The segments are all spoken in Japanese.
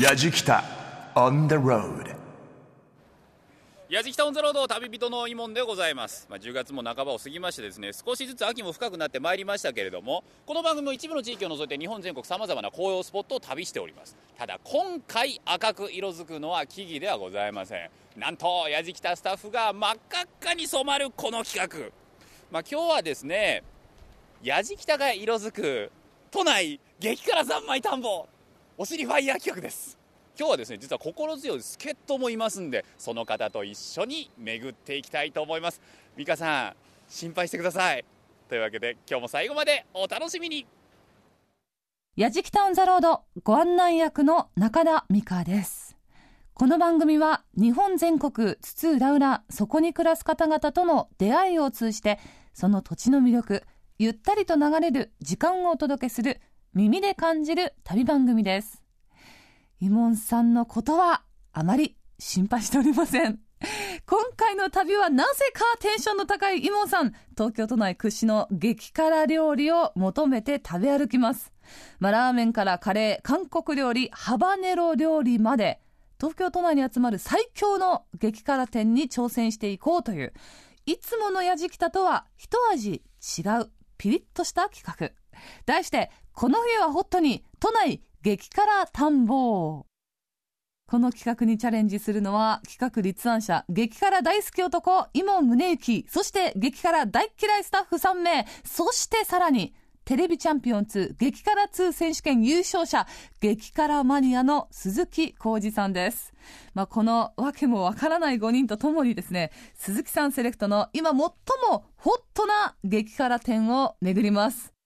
やじきた on the road やじきたオンザロード旅人のイモンでございます、まあ、10月も半ばを過ぎましてですね少しずつ秋も深くなってまいりましたけれどもこの番組も一部の地域を除いて日本全国さまざまな紅葉スポットを旅しております。ただ今回赤く色づくのは木々ではございません。なんとやじきたスタッフが真っ赤っかに染まるこの企画。まあ今日はですねやじきたが色づく都内激辛三昧田んぼお尻ファイヤー企画です。今日はですね実は心強い助っ人もいますんでその方と一緒に巡っていきたいと思います。美香さん心配してください。というわけで今日も最後までお楽しみに。やじきたオンザロードご案内役の中田美香です。この番組は日本全国津々浦々そこに暮らす方々との出会いを通じてその土地の魅力ゆったりと流れる時間をお届けする耳で感じる旅番組です。イモンさんのことはあまり心配しておりません。今回の旅はなぜかテンションの高いイモンさん。東京都内屈指の激辛料理を求めて食べ歩きます、まあ、ラーメンからカレー韓国料理ハバネロ料理まで東京都内に集まる最強の激辛店に挑戦していこうといういつものやじきたとは一味違うピリッとした企画。題してこの冬はホットに都内激辛探訪この企画にチャレンジするのは企画立案者激辛大好き男伊門宗行そして激辛大嫌いスタッフ3名そしてさらにテレビチャンピオン2激辛2選手権優勝者激辛マニアの鈴木浩二さんです、まあ、このわけもわからない5人とともにですね鈴木さんセレクトの今最もホットな激辛店を巡ります。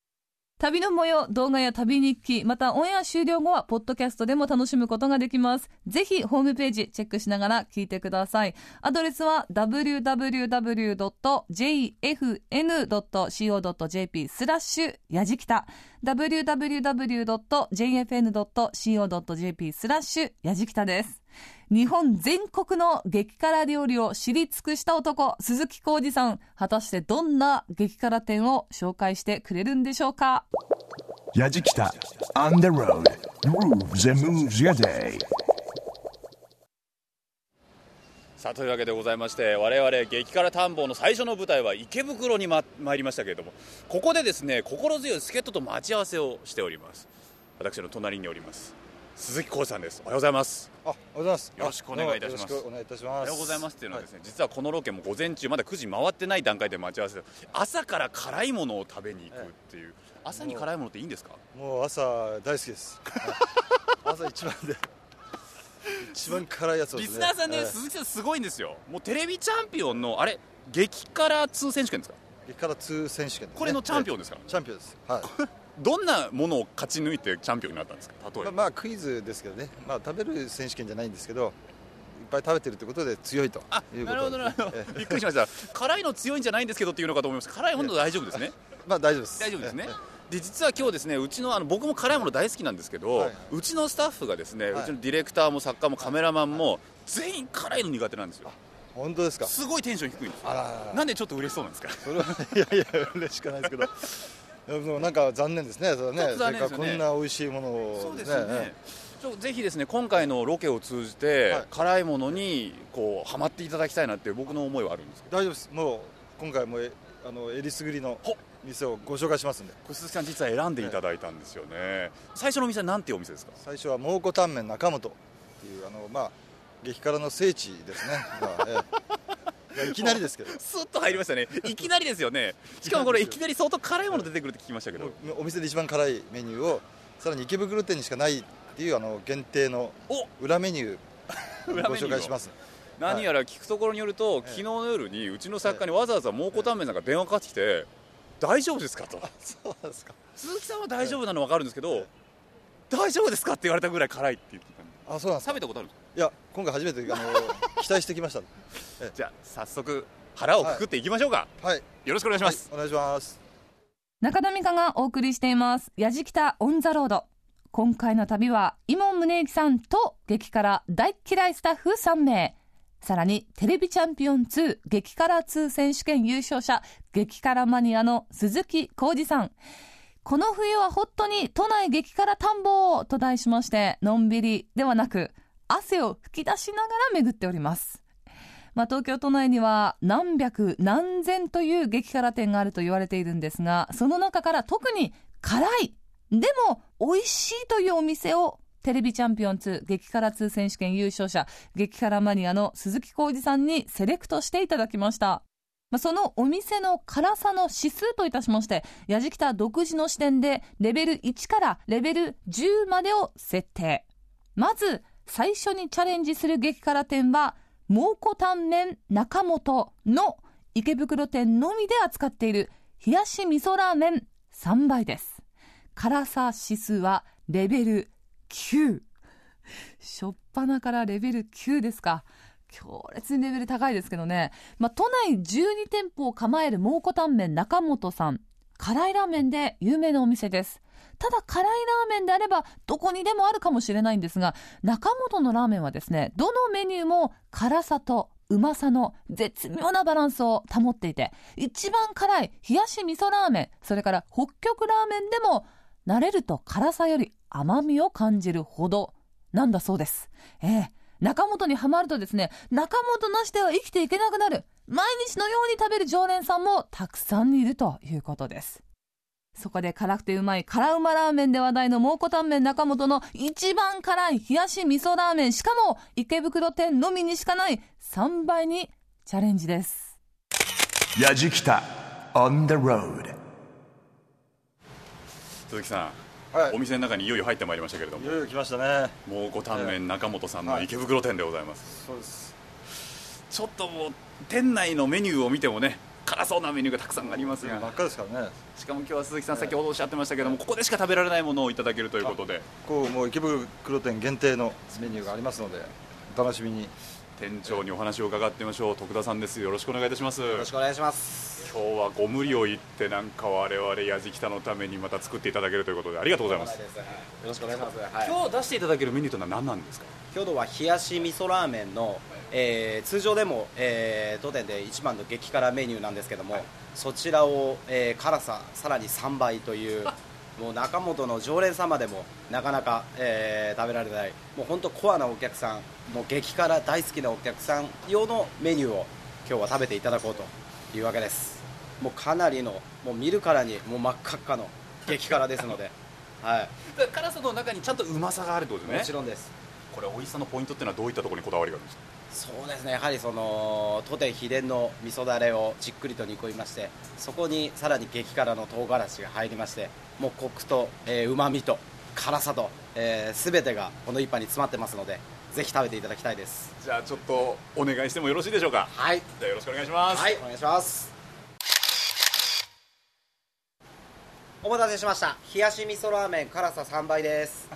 旅の模様、動画や旅日記、またオンエア終了後は、ポッドキャストでも楽しむことができます。ぜひ、ホームページチェックしながら聞いてください。アドレスは、www.jfn.co.jp スラッシュ、やじきた。www.jfn.co.jp スラッシュ、やじきたです。日本全国の激辛料理を知り尽くした男、鈴木浩二さん。果たしてどんな激辛店を紹介してくれるんでしょうか？やじきた on the road. Grooves and moves your day. さあというわけでございまして我々激辛探訪の最初の舞台は池袋にま参りましたけれどもここでですね心強い助っ人と待ち合わせをしております。私の隣におります鈴木浩二さんですおはようございますあ、おはようございます。よろしくお願いいたしますお願いいたします。おはようございますっていうのはですね、実はこのロケも午前中まだ9時回ってない段階で待ち合わせで朝から辛いものを食べに行くっていう朝に辛いものっていいんですか？もう朝大好きです。朝一番で一番辛いやつね。リスナーさんね、ええ鈴木さんすごいんですよもうテレビチャンピオンのあれ激辛2選手権ですか？激辛2選手権ね。これのチャンピオンでですか？ら、チャンピオンです。はい。どんなものを勝ち抜いてチャンピオンになったんですか？例えば、まあ、まあクイズですけどね。まあ食べる選手権じゃないんですけど、いっぱい食べてるということで強いとあいうなるほどなるほど。ええ。びっくりしました。辛いの強いんじゃないんですけどっていうのかと思います？辛い本当大丈夫ですね。まあ大丈夫です。大丈夫ですね。えで実は今日ですねうちのあの僕も辛いもの大好きなんですけど、はい。うちのスタッフがですね、はい。うちのディレクターも作家もカメラマンも全員辛いの苦手なんですよ。え本当ですか？すごいテンション低いんですなんでちょっと嬉しそうなんですか？それはいやいや嬉しくないですけど。なんか残念ですね。それはね。ね。こんな美味しいものを。そうですよね、ちょぜひですね今回のロケを通じて、はい。辛いものにこうハマっていただきたいなっていう僕の思いはあるんですけど。大丈夫です。もう今回もえあのえりすぐりのほ店をご紹介しますんで。鈴木さん実は選んでいただいたんですよね、最初のお店はなんていうお店ですか？最初は蒙古タンメン中本っていうあのまあ激辛の聖地ですね。まあええいきなりですけど。スッと入りましたね。いきなりですよね。しかもこれいきなり相当辛いもの出てくるって聞きましたけど。お店で一番辛いメニューをさらに池袋店にしかないっていうあの限定のお裏メニュー ご紹介します。何やら聞くところによると、昨日の夜にうちの作家にわざわざ蒙古タンメンさんが電話かかってきて、大丈夫ですかと。そうですか。鈴木さんは大丈夫なの分かるんですけど、大丈夫ですかって言われたぐらい辛いって言ってたんで。あそうなんですか。食べたことあるんですか？いや今回初めてあの 期待してきました。じゃあ早速腹をくくっていきましょうか、はい。よろしくお願いしはいます、お願いします。中田美香がお送りしています。やじきたオンザロード。今回の旅は、伊門宗行さんと激辛大嫌いスタッフ3名。さらに、テレビチャンピオン2激辛2選手権優勝者、激辛マニアの鈴木浩二さん。この冬はホットに都内激辛田んぼと題しまして、のんびりではなく、汗を吹き出しながら巡っております。まあ、東京都内には何百何千という激辛店があると言われているんですが、その中から特に辛い、でも美味しいというお店をテレビチャンピオン2激辛2選手権優勝者、激辛マニアの鈴木浩二さんにセレクトしていただきました。そのお店の辛さの指数といたしまして、やじきた独自の視点でレベル1からレベル10までを設定。まず、最初にチャレンジする激辛店は、蒙古タンメン中本の池袋店のみで扱っている冷やし味噌ラーメン3倍です。辛さ指数はレベル9。しょっぱなからレベル9ですか。強烈にレベル高いですけどね。まあ、都内12店舗を構える蒙古タンメン中本さん。辛いラーメンで有名なお店です。ただ辛いラーメンであればどこにでもあるかもしれないんですが、中本のラーメンはですね、どのメニューも辛さとうまさの絶妙なバランスを保っていて、一番辛い冷やし味噌ラーメン、それから北極ラーメンでも、慣れると辛さより甘みを感じるほどなんだそうです。ええ中本にはまるとですね、中本なしでは生きていけなくなる。毎日のように食べる常連さんもたくさんいるということです。そこで辛くてうまい辛うまラーメンで話題の蒙古タンメン中本の一番辛い冷やし味噌ラーメン、しかも池袋店のみにしかない3倍にチャレンジです。Yajikita on the road. 鈴木さん、はい。お店の中にいよいよ入ってまいりましたけれども。いよいよ来ましたね。蒙古タンメン中本さんの池袋店でございます、そうです。ちょっともう店内のメニューを見てもね辛そうなメニューがたくさんありますが。真っ赤ですからね。しかも今日は鈴木さん先ほどおっしゃってましたけどもここでしか食べられないものをいただけるということで。こうもう池袋店限定のメニューがありますのでお楽しみに店長にお話を伺ってみましょう。徳田さんです。よろしくお願いいたします。よろしくお願いします。今日はご無理を言ってなんか我々やじきたのためにまた作っていただけるということでありがとうございます。よろしくお願いします、はい、今日出していただけるメニューというのは何なんですか？今日は冷やし味噌ラーメンの、えー通常でも、えー当店で一番の激辛メニューなんですけども、そちらを、えー辛ささらに3倍というもう中本の常連様でもなかなか、えー食べられない。もう本当コアなお客さんもう激辛大好きなお客さん用のメニューを今日は食べていただこうというわけです。もうかなりのもう見るからにもう真っ赤っかの激辛ですので、はい、辛さの中にちゃんとうまさがあるってことですね。もちろんです。これ美味しさのポイントっていうのはどういったところにこだわりがあるんですか？そうですね。やはりその当店秘伝の味噌だれをじっくりと煮込みましてそこにさらに激辛の唐辛子が入りましてもうコクとうまみと辛さと、えー、全てがこの一杯に詰まってますのでぜひ食べていただきたいです。じゃあちょっとお願いしてもよろしいでしょうか？はい。じゃあよろしくお願いします。はいお願いします。お待たせしました。冷やし味噌ラーメン辛さ3倍です。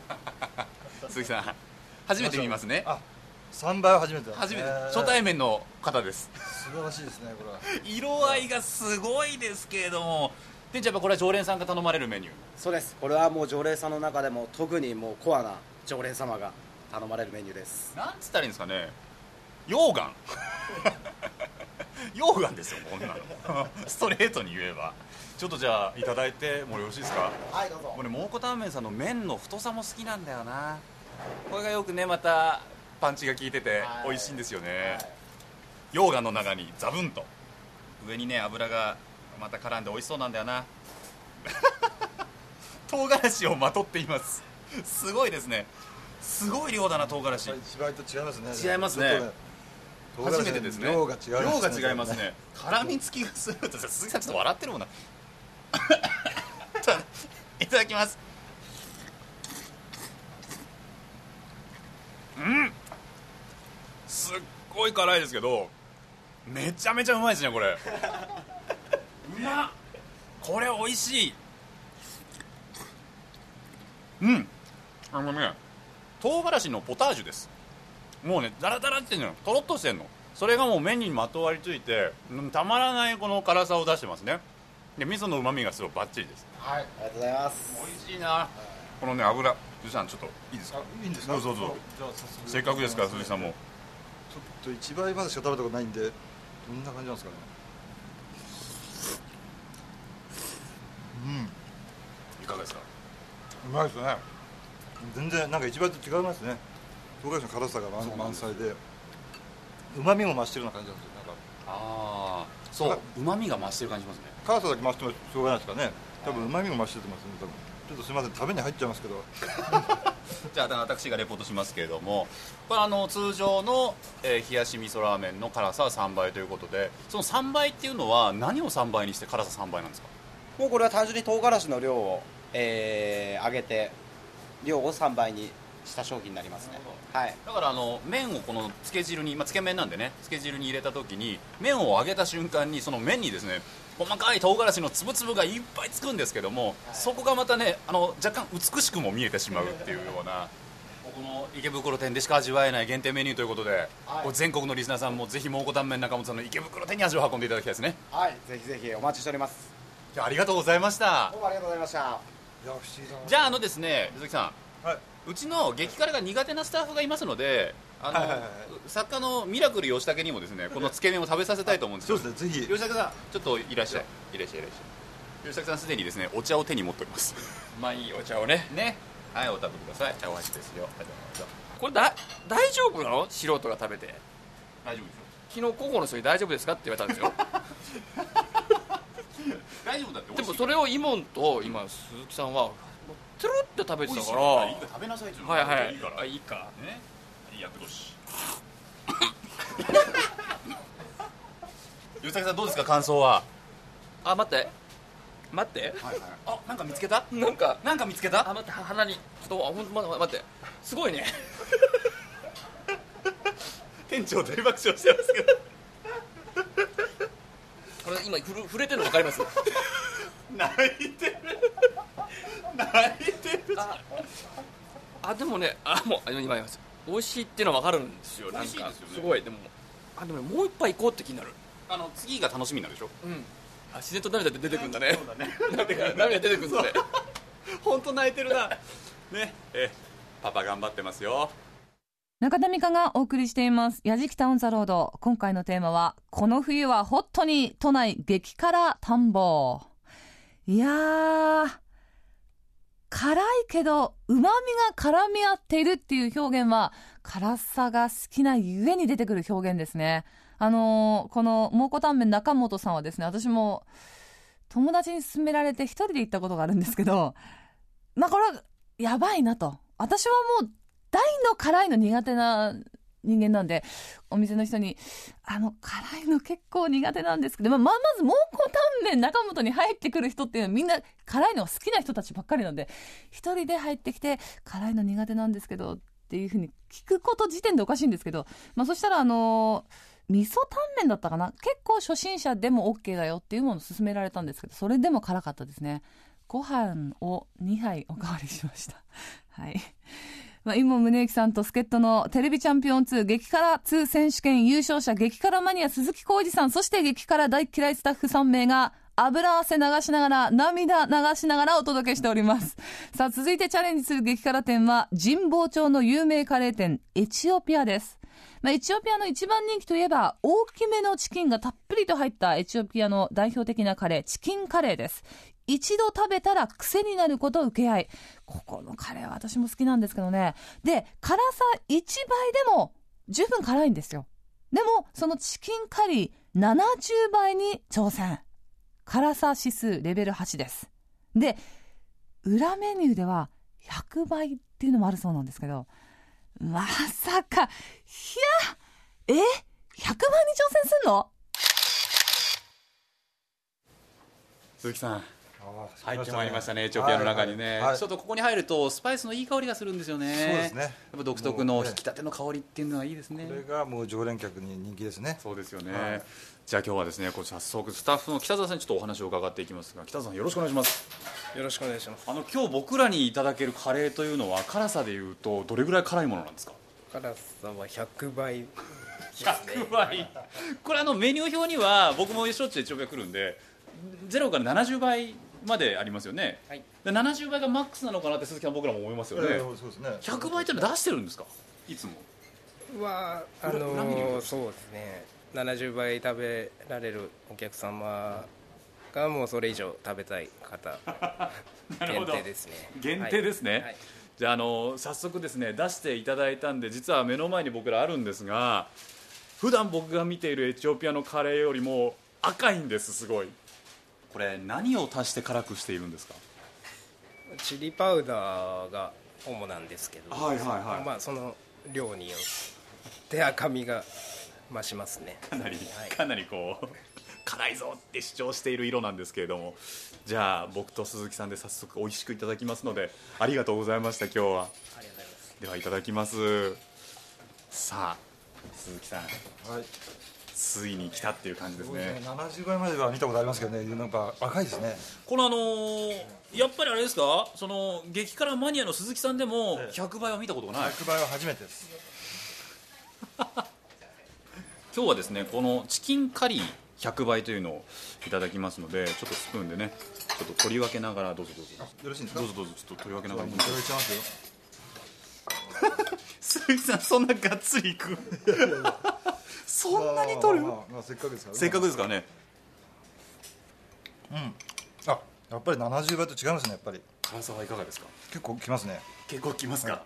鈴木さん初めて見ますね。あ3倍は初めてだ初めて。えー初対面の方です。素晴らしいですねこれは。色合いがすごいですけれども。店長やっぱこれは常連さんが頼まれるメニュー。そうです。これはもう常連さんの中でも特にもうコアな常連様が頼まれるメニューです。なんつったらいいんですかね。溶岩。溶岩ですよこんなの。ストレートに言えば。ちょっとじゃあいただいてもよろしいですか？はいどうぞ。俺蒙古タンメンさんの麺の太さも好きなんだよな。これがよくねまたパンチが効いててはい。美味しいんですよね、溶岩の中にザブンと。上にね油がまた絡んで美味しそうなんだよな。唐辛子をまとっています。すごいですね。すごい量だな唐辛子。一倍と違いますね。違いますね。初めてですね。量が違いますね。量が違いますね。絡みつきがするって鈴木さんちょっと笑ってるもんな。いただきます。うんすっごい辛いですけどめちゃめちゃうまいですねこれ。うまっ。これ美味しい。うん。あのね唐辛子のポタージュです。もうねザラザラっていうのとろっとしてんの。それがもう麺にまとわりついてうんたまらないこの辛さを出してますね。で味噌のうまみがすごいバッチリです。はい。ありがとうございます。美味しいな。このね油鈴木さんちょっといいですか？あいいんですか？どうぞどうぞ。じゃあ早速。せっかくですから鈴木さんもちょっと1倍までしか食べたことないんでどんな感じなんですかね。うん。ゆかがですか？うまいですね。全然なんか一番と違いますね。唐辛子の辛さが満満載で。うまみも増してるような感じなんですよなんか。ああそう。うまみが増してる感じしますね。辛さだけ増してもしょうがないですかね。多分うまみも増しててますね多分ちょっとすみません食べに入っちゃいますけど。じゃあ私がレポートしますけれども。これあの通常の、えー冷やし味噌ラーメンの辛さは3倍ということでその3倍っていうのは何を3倍にして辛さ3倍なんですか？もうこれは単純に唐辛子の量を、えー上げて量を3倍にした商品になりますね。はい。だからあの麺をこのつけ汁に、まあ、つけ麺なんでねつけ汁に入れた時に麺を揚げた瞬間にその麺にですね細かい唐辛子の粒々がいっぱいつくんですけども、そこがまたねあの若干美しくも見えてしまうっていうような。この池袋店でしか味わえない限定メニューということで、これ全国のリスナーさんもぜひ蒙古タンメン中本さんの池袋店に足を運んでいただきたいですね。はい。ぜひぜひお待ちしております。じゃあありがとうございました。どうもありがとうございました。いや不思議だな。じゃああのですね鈴木さん。はい。うちの激辛が苦手なスタッフがいますのであの、はいはいはい。作家のミラクル吉武にもですね このつけ麺を食べさせたいと思うんですよそうですねぜひ。吉武さんちょっといらっしゃい。いらっしゃいいらっしゃい吉武さんすでにですねお茶を手に持っております。まあいいお茶をね。ね。はいお食べください。茶お箸ですよ。これだ大丈夫なの？素人が食べて。大丈夫ですよ。昨日高校の人に大丈夫ですかって言われたんですよ。大丈夫だってでもそれをイモンと今鈴木さんはトゥルって食べてたかかららい。いか。ら食べなさいっていうのはいはい。いいから。あいいか。ねいいやってろし 吉武さんどうですか感想は？あ待って。待って？あなんか見つけた？なんか。なんか見つけた？あ待っては鼻に。ちょっとあほん待って待って。すごいね。店長大爆笑してますけど。これ今ふる触れてるの分かります？泣いてる。泣いてる。ああでもねあもうあ今言います美味しいっていうのは分かるんですよなんか。美味しいですよね。すごい。でもあでもねもう一杯行こうって気になる。あの次が楽しみになるでしょ？うん。あ自然と涙で出てくるんだね。そうだね。涙出てくるんだね。本当泣いてるな。ね。えパパ頑張ってますよ。中田美香がお送りしています「やじきタウンザロード」今回のテーマは「この冬はホットに都内激辛田んぼ」いやー辛いけど旨味が絡み合っているっていう表現は辛さが好きなゆえに出てくる表現ですね。あのーこの蒙古タンメン中本さんはですね私も友達に勧められて一人で行ったことがあるんですけどまあこれはやばいなと。私はもう大の辛いの苦手な人間なんで、お店の人に、あの、辛いの結構苦手なんですけど、まあ、まず、蒙古タンメン中本に入ってくる人っていうのはみんな辛いのが好きな人たちばっかりなんで、一人で入ってきて、辛いの苦手なんですけど、っていうふうに聞くこと時点でおかしいんですけど、まあそしたら、あの味噌タンメンだったかな？結構初心者でも OK だよっていうものを勧められたんですけど、それでも辛かったですね。ご飯を2杯おかわりしました。はい。まあ、今宗行さんと助っ人のテレビチャンピオン2激辛2選手権優勝者激辛マニア鈴木浩二さん、そして激辛大嫌いスタッフ3名が油汗流しながら、涙流しながらお届けしております。さあ、続いてチャレンジする激辛店は、神保町の有名カレー店、エチオピアです。まあ、エチオピアの一番人気といえば、大きめのチキンがたっぷりと入ったエチオピアの代表的なカレー、チキンカレーです。一度食べたら癖になること受け合い。ここのカレーは私も好きなんですけどね。で、辛さ1倍でも十分辛いんですよ。でも、そのチキンカリー70倍に挑戦。辛さ指数レベル8です。で、裏メニューでは100倍っていうのもあるそうなんですけど、まさか、いや、え ?100 倍に挑戦すんの？鈴木さん入ってまいりましたねエチオピアの中にね、はいはいちょっとここに入るとスパイスのいい香りがするんですよね。そうですね。やっぱ独特の引き立ての香りっていうのはいいですね。これがもう常連客に人気ですね。そうですよね、はい。じゃあ今日はですねこう早速スタッフの北澤さんにちょっとお話を伺っていきますが北澤さんよろしくお願いします。よろしくお願いします。あの今日僕らにいただけるカレーというのは辛さでいうとどれぐらい辛いものなんですか？辛さは100倍100倍。これあのメニュー表には僕もしょっちゅうエチオピア来るんで0から70倍までありますよね、はい。で70倍がマックスなのかなって鈴木さん僕らも思いますよね、ええそうですね。100倍ってのは出してるんですか？いつも。はあ裏裏メニューのそうですね。70倍食べられるお客様がかもうそれ以上食べたい方。限定ですね。限定ですね、はい。はい。じゃああの早速ですね出していただいたんで実は目の前に僕らあるんですが普段僕が見ているエチオピアのカレーよりも赤いんですすごいこれ何を足して辛くしているんですか？チリパウダーが主なんですけど、はいはいはい。まあその量によって赤みが増しますね。かなり、はい。かなりこう辛いぞって主張している色なんですけれども。じゃあ僕と鈴木さんで早速美味しくいただきますのでありがとうございました今日は。ありがとうございます。ではいただきます。さあ鈴木さん。はいついに来たっていう感じですそうですね。ね70倍までは見たことありますけどね。なんか赤いですね。このあのーやっぱりあれですか？その激辛マニアの鈴木さんでもええ。100倍は見たことがない。100倍は初めてです。今日はですねこのチキンカリー100倍というのをいただきますのでちょっとスプーンでねちょっと取り分けながらどうぞどうぞ。よろしいんですか？どうぞどうぞちょっと取り分けながら。いただいちゃいますよ。鈴木さんそんながっつりいく？そんなに取る？まあまあまあまあせっかくですからせっかくですからね。あやっぱり70倍と違いますねやっぱり。辛さはいかがですか？結構きますね。結構きますか、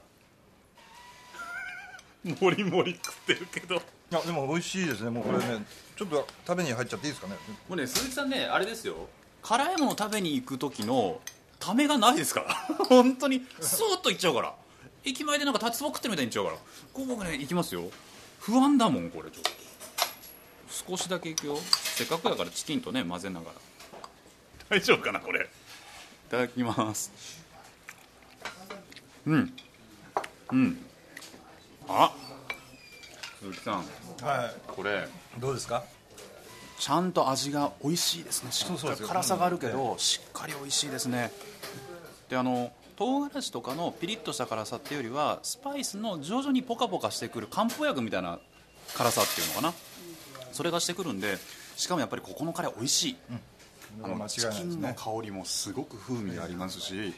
もりもり食ってるけど。いやでも美味しいですね。もうこれねちょっと食べに入っちゃっていいですかね？もうね鈴木さんねあれですよ。辛いもの食べに行く時のためがないですから。本当にスーッと行っちゃうから。駅前でなんか立ちそば食ってるみたいに行っちゃうから。こう僕ね行きますよ不安だもんこれちょっと。少しだけいくよ。せっかくだからチキンとね混ぜながら。大丈夫かなこれ。いただきます。うん。うん。あ。鈴木さん。はこれ。いどうですか？ちゃんと味が美味しいですねしっかりそうそうですよ辛さがあるけど、しっかり美味しいですねであの唐辛子とかのピリッとした辛さっていうよりはスパイスの徐々にポカポカしてくる漢方薬みたいな辛さっていうのかな。それがしてくるんでしかもやっぱりここのカレー美味しい、あの間違いチキンの香りもすごく風味がありますしい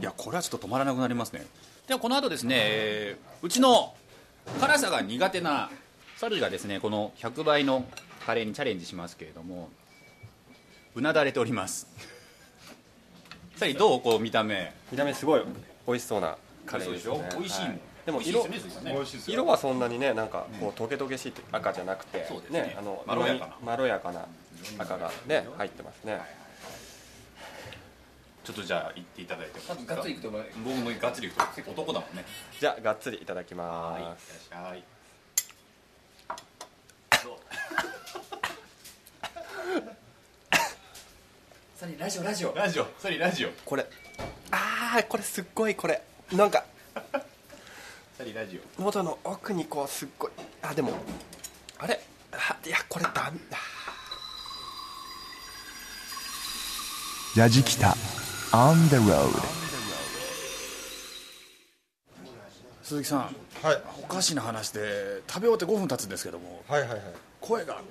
やこれはちょっと止まらなくなりますね。ではこの後ですね、えーうちの辛さが苦手なサルがですねこの100倍のカレーにチャレンジしますけれどもうなだれておりますサリどうこう見た目？見た目すごい美味しそうなカレーですね。しょ？美味しいもん。はでも色色はそんなにねなんかこうトゲトゲしいって赤じゃなくてね。あのまろやかな。まろやかな赤がね入ってますね。ちょっとじゃあ言っていただいてガッツリいくと僕もガッツリいくと男だもんね。じゃあがっつりいただきはい。いらっますしゃいサリラジオラジオ。ラジオサリラジオ。これ。ああこれすっごいこれ。なんか。サリラジオ。喉の奥にこうすっごい。あでも。あれ？あいやこれダメ。だラジキタ。On the road 鈴木さん。はい。おかしな話で食べ終わって5分経つんですけども。はいはいはい。声が。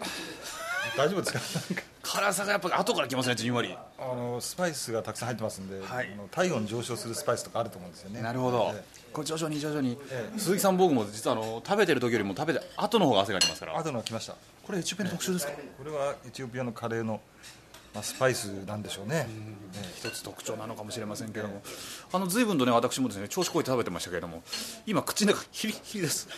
大丈夫ですか？辛さがやっぱ後からきますねじんわり。あのスパイスがたくさん入ってますんで、はい。あの体温上昇するスパイスとかあると思うんですよね。なるほど。えこれ徐々に徐々に。ええ。鈴木さん僕も実はあの食べてる時よりも食べて後の方が汗がきますから。え後のが来ました。これエチオピアの特徴ですか？これはエチオピアのカレーの、まあ、スパイスなんでしょうね。一つ特徴なのかもしれませんけれども。あの随分とね私もですね調子こいて食べてましたけれども今口の中ヒリヒリです。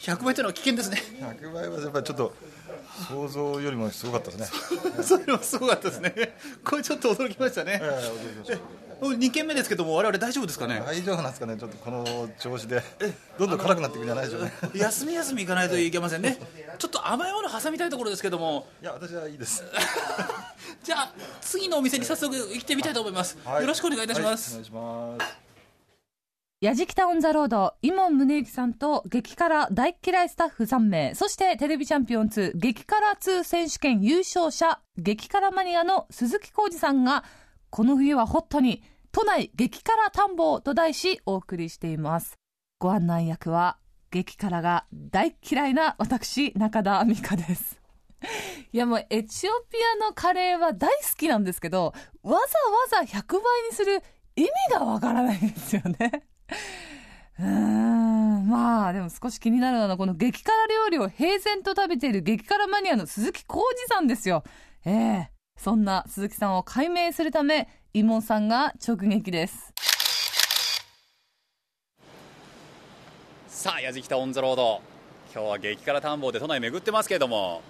100倍というのは危険ですね。100倍はやっぱりちょっと想像よりもすごかったですね。それはすごかったですね。これちょっと驚きましたね。ええ驚きました。2軒目ですけども我々大丈夫ですかね？大丈夫なんですかね。ちょっとこの調子で。どんどん辛くなっていくんじゃないでしょうね。休み休み行かないといけませんね。ちょっと甘いもの挟みたいところですけども。いや私はいいです。じゃあ次のお店に早速行ってみたいと思います、はい。よろしくお願いいたします、はいお願いしますやじきたオンザロード、イモン宗行さんと激辛大嫌いスタッフ3名、そしてテレビチャンピオン2激辛2選手権優勝者、激辛マニアの鈴木浩二さんが、この冬はホットに、都内激辛探訪と題しお送りしています。ご案内役は、激辛が大嫌いな私、中田美香です。いやもうエチオピアのカレーは大好きなんですけど、わざわざ100倍にする意味がわからないんですよね。うーん、まあでも少し気になるのはこの激辛料理を平然と食べている激辛マニアの鈴木浩二さんですよ。ええそんな鈴木さんを解明するため、イモンさんが直撃です。さあ、やじきたオンザロード。今日は激辛探訪で都内巡ってますけれども、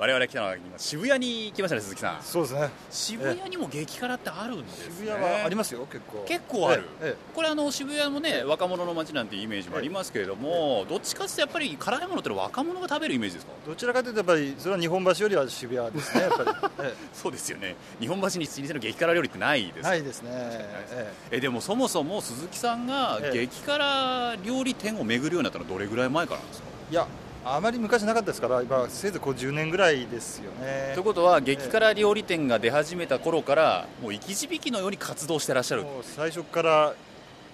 我々来たのは今渋谷に来ましたね、鈴木さん。そうですね。渋谷にも激辛ってあるんですね。渋谷はありますよ結構。結構ある、えええこれあの渋谷もね若者の街なんてイメージもありますけれども、どっちかってやっぱり辛いものってのは若者が食べるイメージですか？えどちらかというとやっぱりそれは日本橋よりは渋谷ですねやっぱり、えそうですよね。日本橋に老舗の激辛料理ってないです。えないですね、ええでもそもそも鈴木さんがええ。激辛料理店を巡るようになったのはどれぐらい前からなんですか、えいやあまり昔なかったですから今せいぜいこう10年ぐらいですよね。ということは激辛料理店が出始めた頃からもう生き字引のように活動してらっしゃる。最初から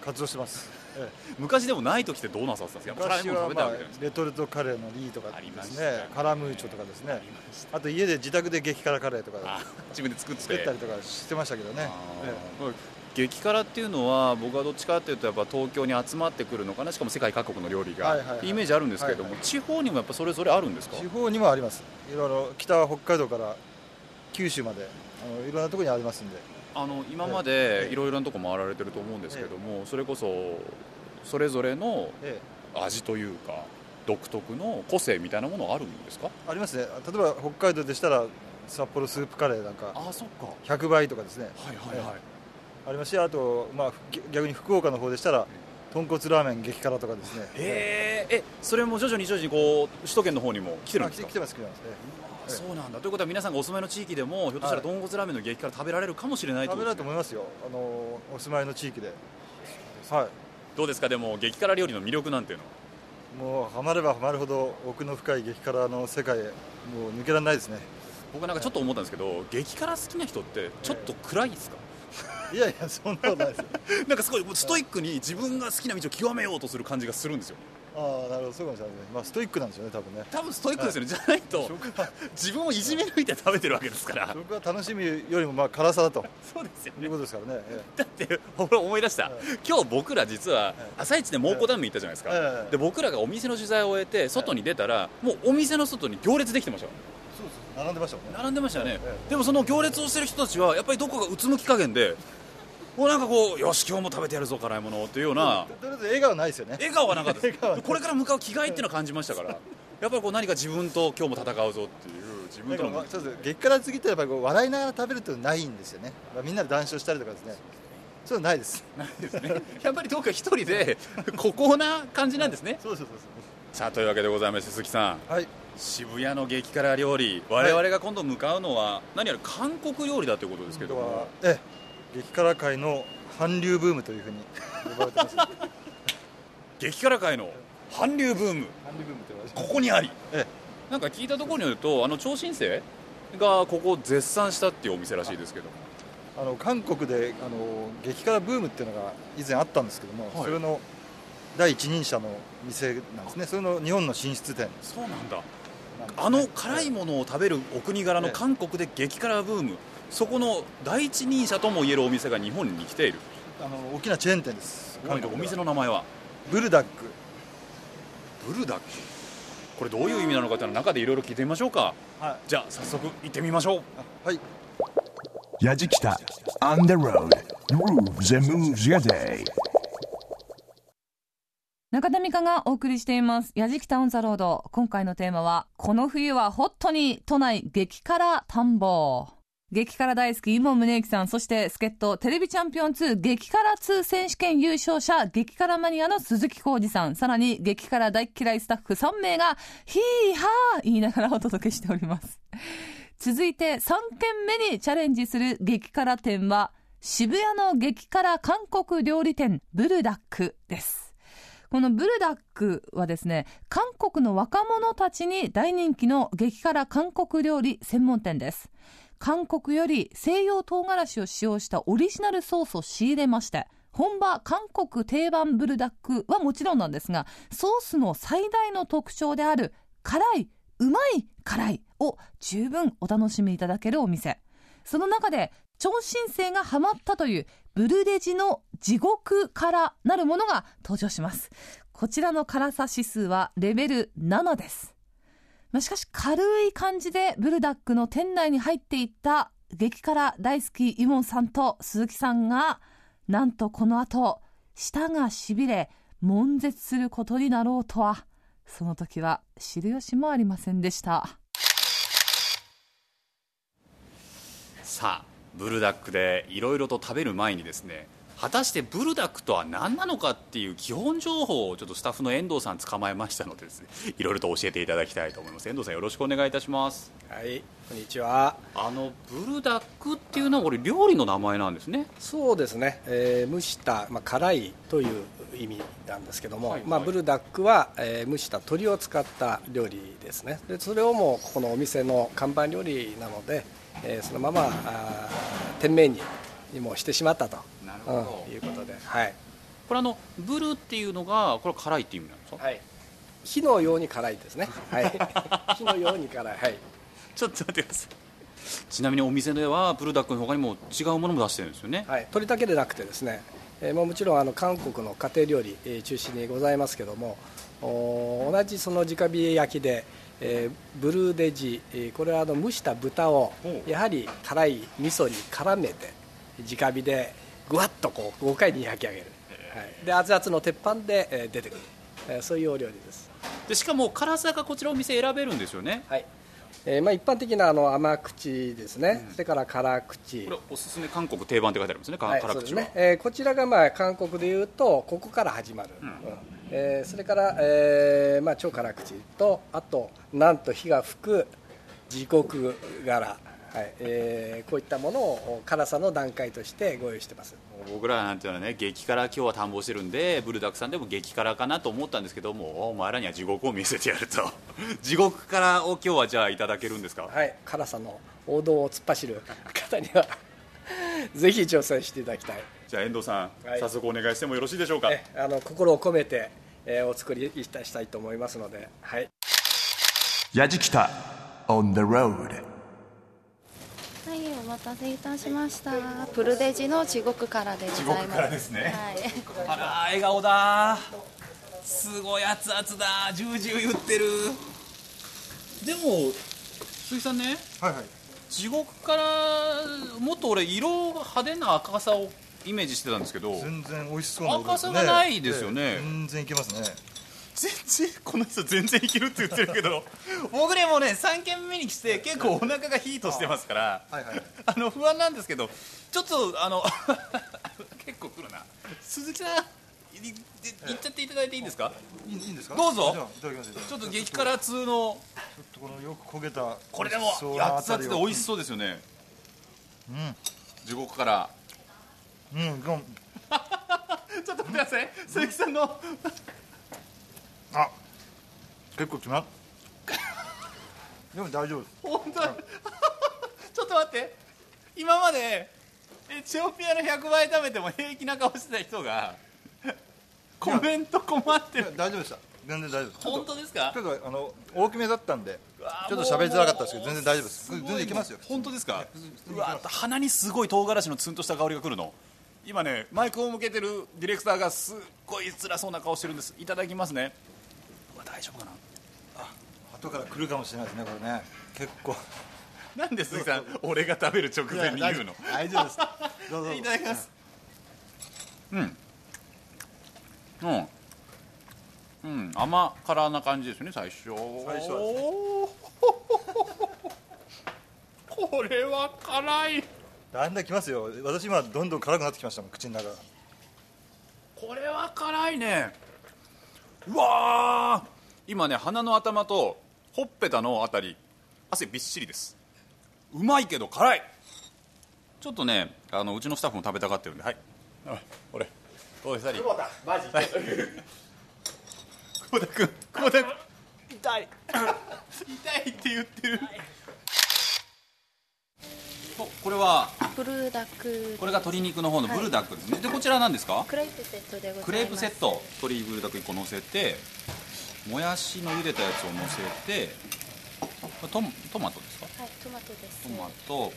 活動してます、ええ。昔でもない時ってどうなさってたんですか？昔はまあレトルトカレーのリーとかですね。カラムーチョとかですね。あと家で自宅で激辛カレーとかあ自分で作って。作ったりとかしてましたけどね、激辛っていうのは僕はどっちかっていうとやっぱ東京に集まってくるのかなしかも世界各国の料理が、はいはいはいイメージあるんですけれども、はい。地方にもやっぱそれぞれあるんですか？え地方にもあります。いろいろ北は北海道から九州まであのいろんなところにありますんで。あの今まええ。でいろいろなとこ回られてると思うんですけども、それこそそれぞれのえ味というか独特の個性みたいなものあるんですか？えありますね。例えば北海道でしたら札幌スープカレーなんか。あそっか。100倍とかですね。はいはいはい、ありますしあと、まあ、ぎ逆に福岡の方でしたら豚骨ラーメン激辛とかですね。えー、えそれも徐々に徐々にこう首都圏の方にも来てるんですか？あ来てます来てますね。あそうなんだ。ということは皆さんがお住まいの地域でもひょっとしたらはい豚骨ラーメンの激辛食べられるかもしれないって食べられると思いますよ。あのお住まいの地域で。はい。どうですか？でも激辛料理の魅力なんていうのは？もうハマればハマるほど奥の深い激辛の世界へもう抜けられないですね。僕なんかちょっと思ったんですけど激辛好きな人ってちょっと暗いですか、いやいやそんなことないですよ。なんかすごいストイックに自分が好きな道を極めようとする感じがするんですよ。ああなるほどそうかもしれないね。まあストイックなんですよね多分ね。多分ストイックですよね、じゃないと自分をいじめ抜いて食べてるわけですから。食は楽しみよりもまあ辛さだと。そうですよいうことですからね、えだってほら思い出した、今日僕ら実は朝一で猛虎ダム行ったじゃないですか、ええで僕らがお店の取材を終えて外に出たら、もうお店の外に行列できてました並んでましたもんね。並んでましたよね、ええ。でもその行列をしてる人たちはやっぱりどこかうつむき加減でもうなんかこうよし今日も食べてやるぞ辛いものっていうような。とりあえず笑顔ないですよね。笑顔はなかったです。笑顔はない。これから向かう気概っていうのを感じましたからやっぱりこう何か自分と今日も戦うぞっていう自分とのかまあちょっと激辛好きってやっぱりこう笑いながら食べるっていうのはないんですよね、まあ、みんなで談笑したりとかですね。そうないです。ないですね。やっぱりどうか一人で孤高な感じなんですね。そうですそうさあというわけでございまして鈴木さん。ですはい渋谷の激辛料理。我々が今度向かうのは何やら韓国料理だということですけどええ激辛界の韓流ブームというふうに呼ばれてます。韓 激辛界の韓流ブーム。ここにあり。えなんか聞いたところによるとあの超新星がここを絶賛したっていうお店らしいですけど。もあの韓国であの激辛ブームっていうのが以前あったんですけども、はい。それの第一人者の店なんですね。それの日本の進出店。そうなんだあの辛いものを食べるお国柄のええ。韓国で激辛ブームそこの第一人者ともいえるお店が日本に来ている。あの大きなチェーン店です。お店の名前は？ブルダック。ブルダック？これどういう意味なのかというのは中でいろいろ聞いてみましょうか。はい。じゃあ早速行ってみましょう。あはい。Yajikita on the road grooves and moves your day. 中田美香がお送りしています。やじきたオンザロード。今回のテーマは、この冬はホットに都内激辛探訪。激辛大好き、今宗之さん、そして助っ人、テレビチャンピオン2激辛2選手権優勝者、激辛マニアの鈴木浩二さん、さらに激辛大嫌いスタッフ3名が、ヒーハー言いながらお届けしております。続いて3軒目にチャレンジする激辛店は、渋谷の激辛韓国料理店、ブルダックです。このブルダックはですね、韓国の若者たちに大人気の激辛韓国料理専門店です。韓国より西洋唐辛子を使用したオリジナルソースを仕入れまして、本場韓国定番ブルダックはもちろんなんですが、ソースの最大の特徴である辛い、うまい辛いを十分お楽しみいただけるお店。その中で、超新星がハマったというブルデジの地獄辛なるものが登場します。こちらの辛さ指数はレベル7です。まあ、しかし軽い感じでブルダックの店内に入っていった激辛大好きイモンさんと鈴木さんがなんとこの後舌がしびれ悶絶することになろうとはその時は知る由もありませんでしたさあブルダックでいろいろと食べる前にですね果たしてブルダックとは何なのかっていう基本情報をちょっとスタッフの遠藤さん捕まえましたのでですね いろいろと教えていただきたいと思います。遠藤さんよろしくお願いいたします。はいこんにちは。あのブルダックっていうのはこれ料理の名前なんですね。そうですね、えー蒸した、まあ、辛いという意味なんですけども、はいはい。まあ、ブルダックは、えー蒸した鶏を使った料理ですね。でそれをもうここのお店の看板料理なので、えーそのままあー店名ににもしてしまったとなるほどうんいうことで、はい。これあのブルっていうのがこれ辛いっていう意味なんですか、はい、火のように辛いですね、はい、火のように辛い、はい、ちょっと待ってください。ちなみにお店ではブルダックの他にも違うものも出してるんですよね、はい、鶏だけでなくてですね、えーもちろんあの韓国の家庭料理、えー中心にございますけどもお同じその直火焼きで、えーブルーデジ、えーこれはあの蒸した豚をやはり辛い味噌に絡めて直火でぐわっとこう豪快に焼き上げる、はい、で熱々の鉄板で、えー出てくる、えーそういうお料理です。でしかも辛さがこちらお店選べるんですよね。はい。えーまあ、一般的なあの甘口ですね、それから辛口。これおすすめ韓国定番って書いてありますね、かはい、辛口は、ね、えーこちらがまあ韓国でいうとここから始まる、うん。えーそれから、えーまあ、超辛口とあとなんと火が吹く地獄柄、はいえーこういったものを辛さの段階としてご用意してます。僕らなんていうのはね激辛今日は探訪してるんでブルダックさんでも激辛かなと思ったんですけどもお前らには地獄を見せてやると。地獄辛を今日はじゃあいただけるんですか？はい辛さの王道を突っ走る方には ぜひ挑戦していただきたい。じゃあ遠藤さん、はい。早速お願いしてもよろしいでしょうか？えあの心を込めて、えーお作りいたしたいと思いますのではい。やじきた on the road 待たせいたしました。プルデジの地獄からでございます。地獄からですねはい。あら笑顔だすごい熱々だジュージュー言ってるでも鈴木さんねはいはい地獄からもっと俺色が派手な赤さをイメージしてたんですけど全然美味しそうな赤さがないですよねええ全然いけますね全然この人全然いけるって言ってるけど僕ねもうね3軒目に来て結構お腹がヒートしてますからはい。はい。あの不安なんですけどちょっとあの 結構来るな。鈴木さんいっちゃっていただいていいですか？いいんですか？どうぞ。ちょっと激辛通の。ちょっとこのよく焦げたこれでも熱々で美味しそうですよね。うん。地獄から。うんごん。ちょっと待ってください。鈴木さんのあ結構きまでも大丈夫です。本当？ちょっと待って。今までエチオピアの100倍食べても平気な顔してた人がコメント困ってる。大丈夫でした全然大丈夫です。本当ですか？ちょっとあの大きめだったんでわちょっと喋りづらかったですけど全然大丈夫です。すごい全然いけますよ。本当ですか？然うわ鼻にすごい唐辛子のツンとした香りが来るの。今ねマイクを向けてるディレクターがすっごい辛そうな顔してるんです。いただきますね大丈夫かな？後から来るかもしれないですねこれね。結構。なんで鈴木さん俺が食べる直前に言うの？大丈夫。です。どうぞ。いただきます。うん。うん。うん。甘辛な感じですね最初。最初はです これは辛い。だんだんきますよ。私今どんどん辛くなってきましたもん口の中が。これは辛いね。うわー今ね鼻の頭とほっぺたのあたり汗びっしりです。うまいけど辛い。ちょっとねあのうちのスタッフも食べたがってるんではい。あこれ。どうでしたりマジ久保田君久保田君痛い。痛いって言ってる。おこれは？ブルダック。これが鶏肉の方のブルダックですね、でこちら何ですか？クレープセットでございます。クレープセット。鶏ブルダック1個乗せてもやしの茹でたやつを乗せてトトマトですか？はい、トマトです。トマト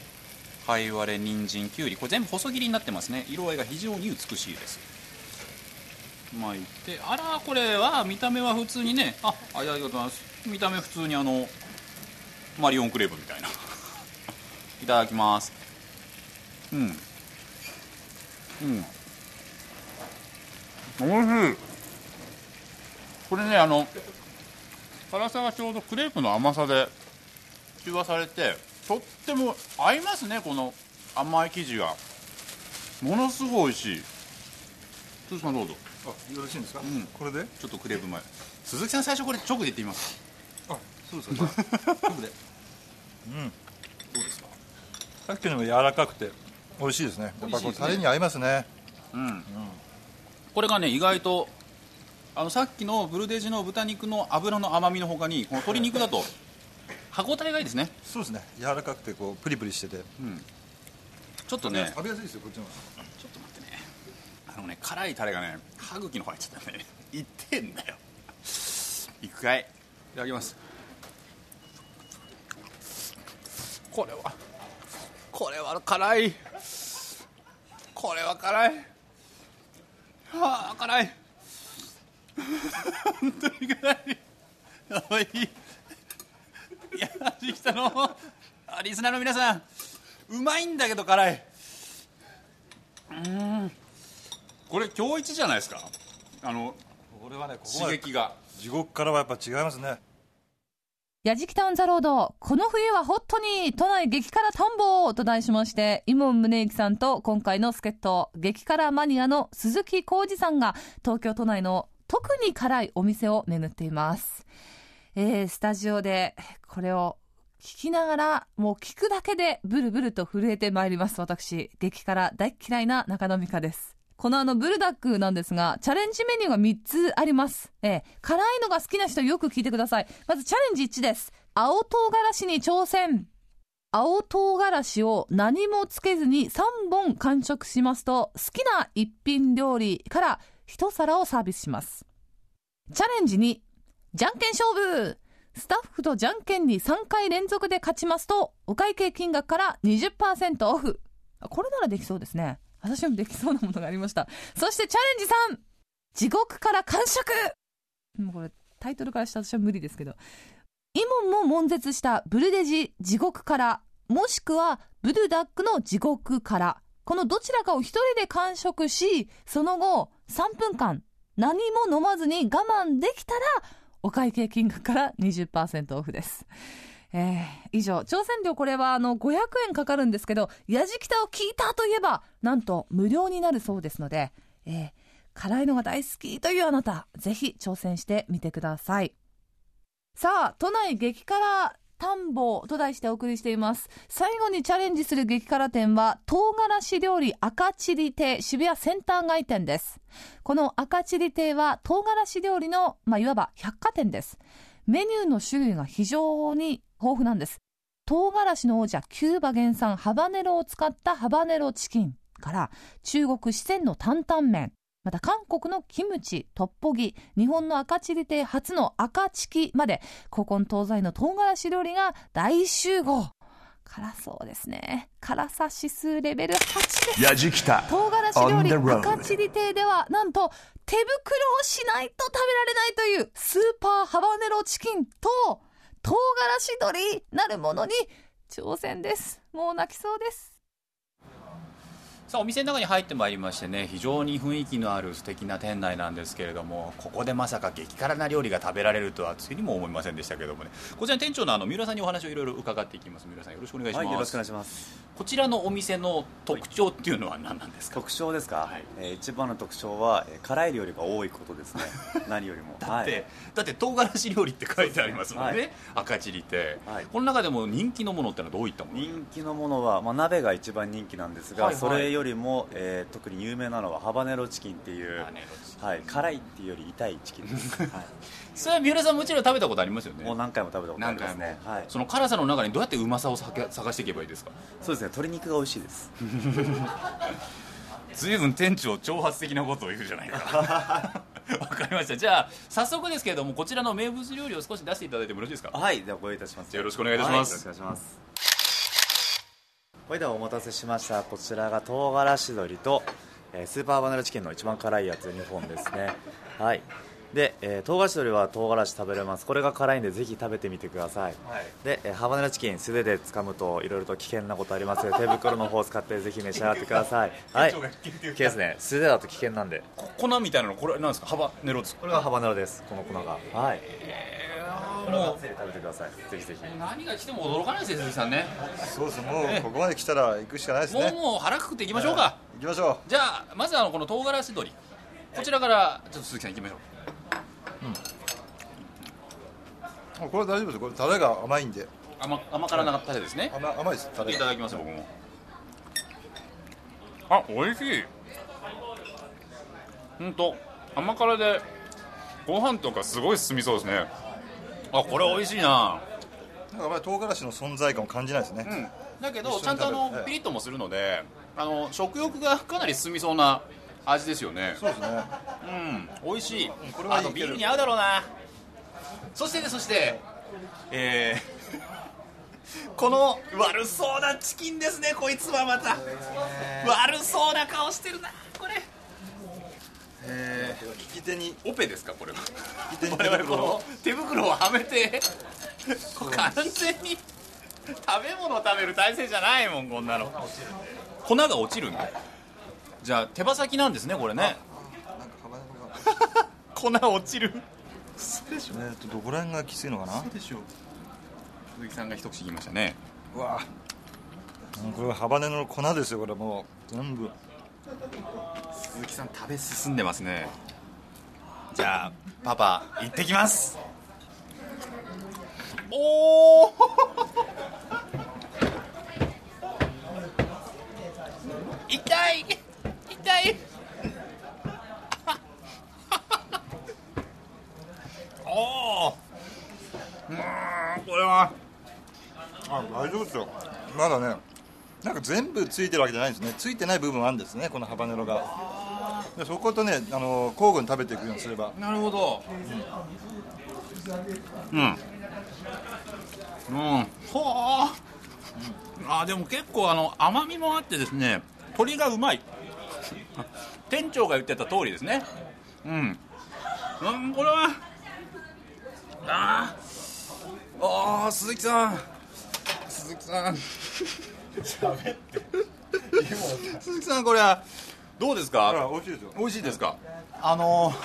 貝割れ人参きゅうり。これ全部細切りになってますね。色合いが非常に美しいです。巻いてあらこれは見た目は普通にねあありがとうございます。見た目普通にあのマリオンクレープみたいな。いただきます。うん。うん。おいしいこれねあの辛さがちょうどクレープの甘さで中和されてとっても合いますねこの甘い生地が。ものすごい美味しい。鈴木さんどうぞ。あよろしいんですか、ん。これで？ちょっとクレープ前。鈴木さん最初これ直で言ってみます。あそうですか。直で。うん。どうですか？さっきのも柔らかくて美味しいですね。やっぱこれタレに合いますね。うん、これがね意外とあのさっきのブルデジの豚肉の脂の甘みのほかにこの鶏肉だと 歯ごたえがいいですね。そうですね。柔らかくてこうプリプリしてて。ちょっとね食べやすいですよこっちのちょっと待ってね。あのね辛いタレがね歯茎の方入っちゃったね。いってんだよ。いくかい。いただきます。これはこれは辛い。これは辛い。はあ辛い本当に辛いやばい。いやできたの？あリスナーの皆さん。うまいんだけど辛い。うん。これ今日一じゃないですか？あのこれはねここ刺激が。地獄からはやっぱ違いますね。やじきたオンザロード、この冬はホットに都内激辛田んぼと題しまして、イモン宗行さんと今回の助っ人、激辛マニアの鈴木浩二さんが東京都内の特に辛いお店を巡っています。えー、スタジオでこれを聞きながら、もう聞くだけでブルブルと震えてまいります。私、激辛大嫌いな中野美香です。このあのブルダックなんですが、チャレンジメニューが3つあります。ええ、辛いのが好きな人よく聞いてください。まずチャレンジ1です。青唐辛子に挑戦。青唐辛子を何もつけずに3本完食しますと、好きな一品料理から一皿をサービスします。チャレンジ2、じゃんけん勝負スタッフとじゃんけんに3回連続で勝ちますと、お会計金額から20%オフ。これならできそうですね。私もできそうなものがありました。そしてチャレンジ3、地獄から完食もうこれタイトルからした私は無理ですけど。イモンも悶絶したブルデジ地獄から、もしくはブルダックの地獄から、このどちらかを一人で完食し、その後3分間何も飲まずに我慢できたら、お会計金額から20%オフです。えー、以上、挑戦料これはあの500円かかるんですけど、やじきたを聞いたといえば、なんと無料になるそうですので、えー、辛いのが大好きというあなた、ぜひ挑戦してみてください。さあ、都内激辛田んぼと題してお送りしています。最後にチャレンジする激辛店は、唐辛子料理赤チリ亭渋谷センター街店です。この赤チリ亭は唐辛子料理の、まあ、いわば百貨店です。メニューの種類が非常に豊富なんです。唐辛子の王者キューバ原産ハバネロを使ったハバネロチキンから中国四川の担々麺また韓国のキムチ、トッポギ、日本の赤チリ亭初の赤チキまで古今東西の唐辛子料理が大集合。辛そうですね。辛さ指数レベル8です。唐辛子料理赤チリ亭ではなんと手袋をしないと食べられないというスーパーハバネロチキンと唐辛子鶏なるものに挑戦です。もう泣きそうですさあお店の中に入ってまいりましてね非常に雰囲気のある素敵な店内なんですけれどもここでまさか激辛な料理が食べられるとはついにも思いませんでしたけれどもね。こちらの店長のあの三浦さんにお話をいろいろ伺っていきます。三浦さんよろしくお願いします、はい、よろしくお願いします。こちらのお店の特徴っていうのは何なんですか？特徴ですか、はい。えー一番の特徴は、えー辛い料理が多いことですね。何よりも。だって、はい。だって唐辛子料理って書いてありますもんね、はい。赤チリって、はい。この中でも人気のものってのはどういったもの？人気のものは、まあ、鍋が一番人気なんですが、はいはい。それよりも、えー特に有名なのはハバネロチキンっていうはい、辛いっていうより痛いチキンです、はい、それは三浦さんもちろん食べたことありますよね。もう何回も食べたことありますね、はい、その辛さの中にどうやってうまさを探探していけばいいですか？そうですね鶏肉が美味しいです。随分店長挑発的なことを言うじゃないか。わかりました。じゃあ早速ですけれどもこちらの名物料理を少し出していただいてもよろしいですか？はいではご用意いたします。よろしくお願いいたします。はい、よろしくお願いしますはいではお待たせしました。こちらが唐辛子鶏と、えースーパーバナナチキンの一番辛いやつ2本ですね。はい。で、えー、唐辛子鶏は唐辛子食べれます。これが辛いんでぜひ食べてみてください、で、えーハバネロチキン素手で掴むといろいろと危険なことありますので手袋の方を使ってぜひ召し上がってください。はい。危険ですね。素手だと危険なんで。粉みたいなのこれなんですか？幅ネロですか？これがハバネロです。この粉が。はいこれもうをぜひ食べてくださいぜひぜひ何が来ても驚かないですよ鈴木さんね。そうですもうここまで来たら行くしかないですね。もうもう腹くくっていきましょうか、行きましょじゃあまずあのこの唐辛子鶏。こちらからちょっと鈴木さん行きましょう。うもうこれ大丈夫ですこれタレが甘いんで。甘甘辛なタレですね、甘甘いですタレが。いただきます僕も。あ美味しい。本当甘辛でご飯とかすごい進みそうですねあこれ美味しいな。なんかり唐辛子の存在感を感じないですね、うん、だけどちゃんとあのピリッともするのであの食欲がかなり進みそうな味ですよね。そうですね。うん。美味しい。これはいいあとビールに合うだろうな。そしてねそしてえーこの悪そうなチキンですね。こいつはまた。悪そうな顔してるなこれ。え利き手にーオペですかこれは。利き手に我々この手袋を？はめて完全に食べ物を食べる体勢じゃないもんこんなの。粉が落ちるんだ。じゃあ手羽先なんですねこれね。粉落ちる。嘘でしょえーとどこら辺がきついのかな？でしょ鈴木さんが一口言いましたね。うわ。うんこれはハバネロの粉ですよこれもう。全部鈴木さん食べ進んでますね。じゃあパパ行ってきます。おお痛い！痛い！おおうんこれは。あ大丈夫ですよ。まだねなんか全部ついてるわけじゃないんですね。ついてない部分あるんですねこのハバネロが。でそことねあの交互に食べていくようにすれば。なるほど。うん。うん。ほああでも結構あの甘みもあってですね鶏がうまい。店長が言ってた通りですね。うん。うんこれは。あー。あー鈴木さん。鈴木さん喋って。鈴木さんこれはどうですか？あ美味しいですよ。美味しいですか？あのー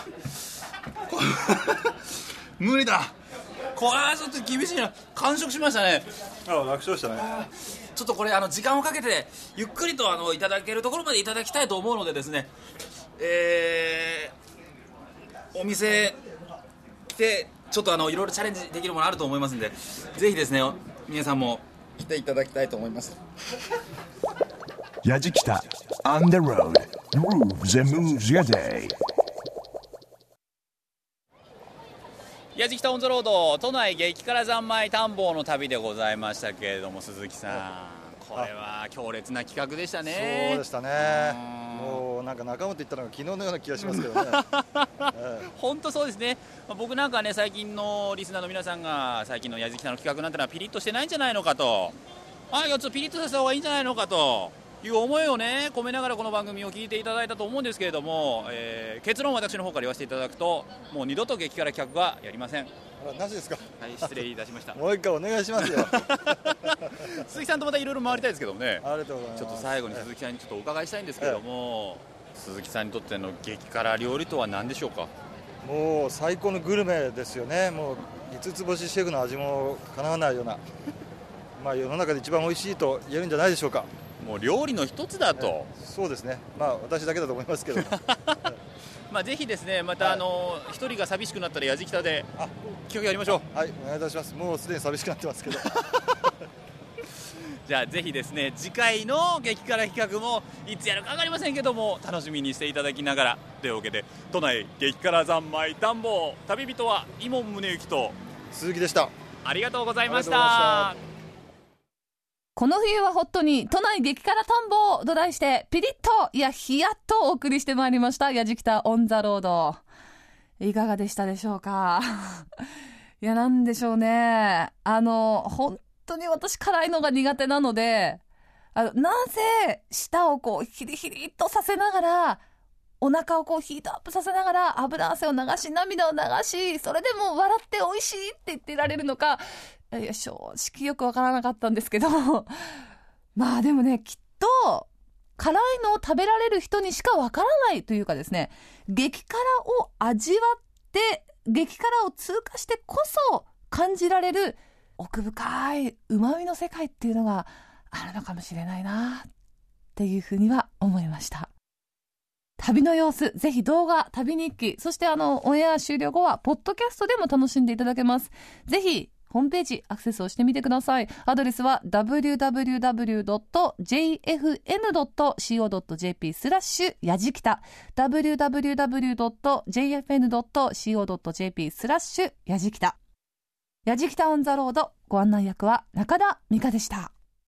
こ 無理だ。これはちょっと厳しいな。完食しましたね。あ楽勝でしたね。ちょっとこれあの時間をかけてゆっくりとあのいただけるところまでいただきたいと思うのでですね。えー、お店来てちょっとあのいろいろチャレンジできるものあると思いますんでぜひですね皆さんも来ていただきたいと思います。やじきた On the road grooves and moves your day. 矢敷タウンズロード都内激辛三昧探訪の旅でございましたけれども鈴木さんこれは強烈な企画でしたね。そうでしたね。もうなんか仲間と言ったのが昨日のような気がしますけどね、え 本当そうですね、まあ僕なんかね、最近のリスナーの皆さんが、最近の矢敷さんの企画なんてのはピリッとしてないんじゃないのかと、あちょっとピリッとさせた方がいいんじゃないのかという思いをね、込めながらこの番組を聞いていただいたと思うんですけれども、えー結論、私の方から言わせていただくと、もう二度と激辛企画はやりません。あらなしですか？はい、失礼いたしました。もう一回お願いしますよ 鈴木さんとまたいろいろ回りたいですけどもね。ありがとうございますちょっと最後に鈴木さんにちょっとお伺いしたいんですけれども、鈴木さんにとっての激辛料理とは何でしょうか？もう最高のグルメですよねもう五つ星シェフの味もかなわないようなまあ世の中で一番美味しいと言えるんじゃないでしょうかもう料理の一つだと、そうですね。まあ私だけだと思いますけど。まあぜひですねまたあの一人が寂しくなったらやじきたで企画やりましょう。はいお願いいたします。もうすでに寂しくなってますけど。じゃあぜひですね次回の激辛企画もいつやるか分かりませんけども楽しみにしていただきながら。というわけで都内激辛三昧探訪旅人は伊門宗行と。鈴木でした。ありがとうございましたこの冬はホットに都内激辛探訪と題してピリッといやヒヤッとお送りしてまいりましたやじきたオンザロード。いかがでしたでしょうか？いやなんでしょうね。あの本当に私辛いのが苦手なのであのなぜ舌をこうヒリヒリっとさせながらお腹をこうヒートアップさせながら油汗を流し、涙を流し、それでも笑って美味しいって言ってられるのか、いや、正直よくわからなかったんですけど、まあでもね、きっと、辛いのを食べられる人にしかわからないというかですね、激辛を味わって、激辛を通過してこそ感じられる奥深い旨味の世界っていうのがあるのかもしれないなっていうふうには思いました。旅の様子、ぜひ動画、旅日記、そしてあの、オンエア終了後は、ポッドキャストでも楽しんでいただけます。ぜひ、ホームページアクセスをしてみてください。アドレスは www.jfn.co.jp スラッシュやじきた www.jfn.co.jp スラッシュやじきたやじきたオンザロードご案内役は中田美香でした。